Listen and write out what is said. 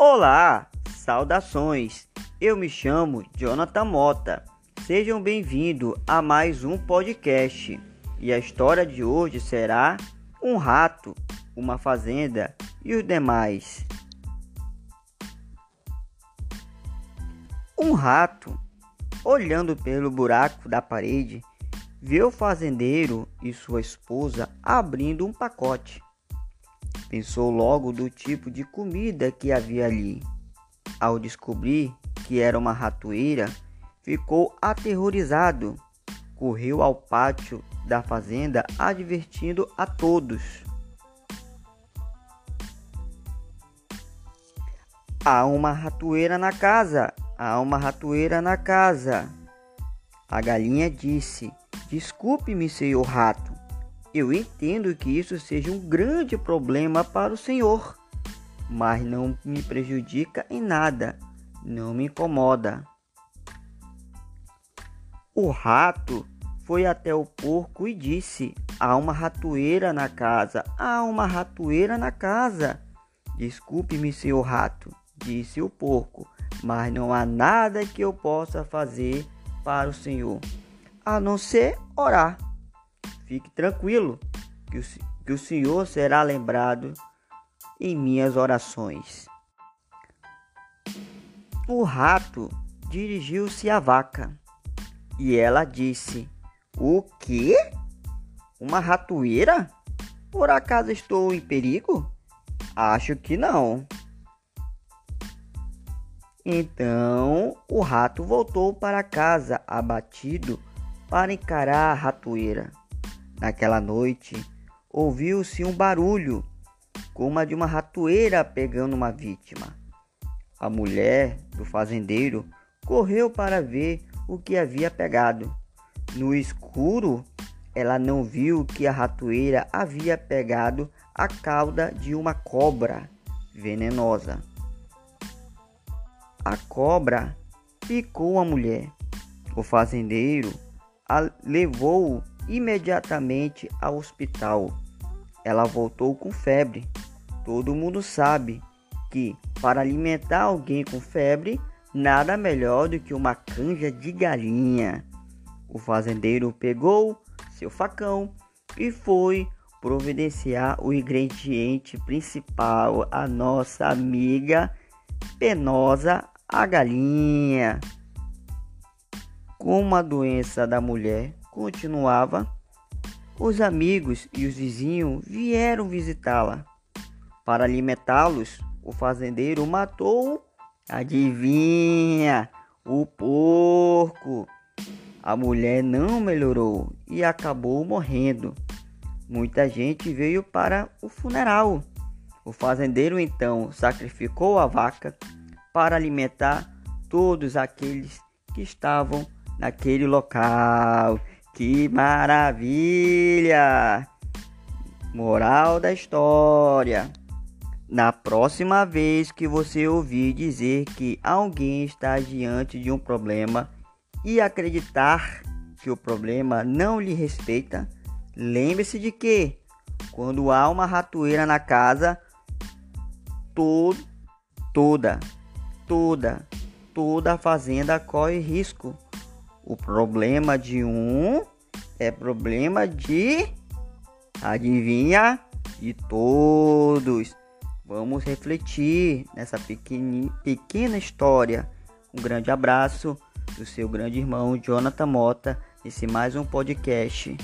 Olá, saudações. Eu me chamo Jonathan Mota. Sejam bem-vindos a mais um podcast. E a história de hoje será um rato, uma fazenda e os demais. Um rato, olhando pelo buraco da parede, viu o fazendeiro e sua esposa abrindo um pacote. Pensou logo do tipo de comida que havia ali. Ao descobrir que era uma ratoeira, ficou aterrorizado. Correu ao pátio da fazenda advertindo a todos. Há uma ratoeira na casa! Há uma ratoeira na casa! A galinha disse: Desculpe-me, senhor rato. Eu entendo que isso seja um grande problema para o senhor, mas não me prejudica em nada, não me incomoda. O rato foi até o porco e disse: Há uma ratoeira na casa, há uma ratoeira na casa. Desculpe-me, senhor rato, disse o porco, mas não há nada que eu possa fazer para o senhor, a não ser orar. Fique tranquilo, que o, que o Senhor será lembrado em minhas orações. O rato dirigiu-se à vaca e ela disse: O quê? Uma ratoeira? Por acaso estou em perigo? Acho que não. Então o rato voltou para casa abatido para encarar a ratoeira. Naquela noite, ouviu-se um barulho, como a de uma ratoeira pegando uma vítima. A mulher do fazendeiro correu para ver o que havia pegado. No escuro, ela não viu que a ratoeira havia pegado a cauda de uma cobra venenosa. A cobra picou a mulher. O fazendeiro a levou imediatamente ao hospital. Ela voltou com febre. Todo mundo sabe que para alimentar alguém com febre, nada melhor do que uma canja de galinha. O fazendeiro pegou seu facão e foi providenciar o ingrediente principal, a nossa amiga penosa, a galinha. Como a doença da mulher continuava, os amigos e os vizinhos vieram visitá-la. Para alimentá-los, o fazendeiro matou, adivinha, o porco. A mulher não melhorou e acabou morrendo. Muita gente veio para o funeral. O fazendeiro então sacrificou a vaca para alimentar todos aqueles que estavam naquele local. Que maravilha! Moral da história: Na próxima vez que você ouvir dizer que alguém está diante de um problema e acreditar que o problema não lhe respeita, lembre-se de que, quando há uma ratoeira na casa, to toda, toda, toda a fazenda corre risco o problema de um é problema de adivinha de todos. Vamos refletir nessa pequena, história. Um grande abraço do seu grande irmão Jonathan Mota. Esse mais um podcast.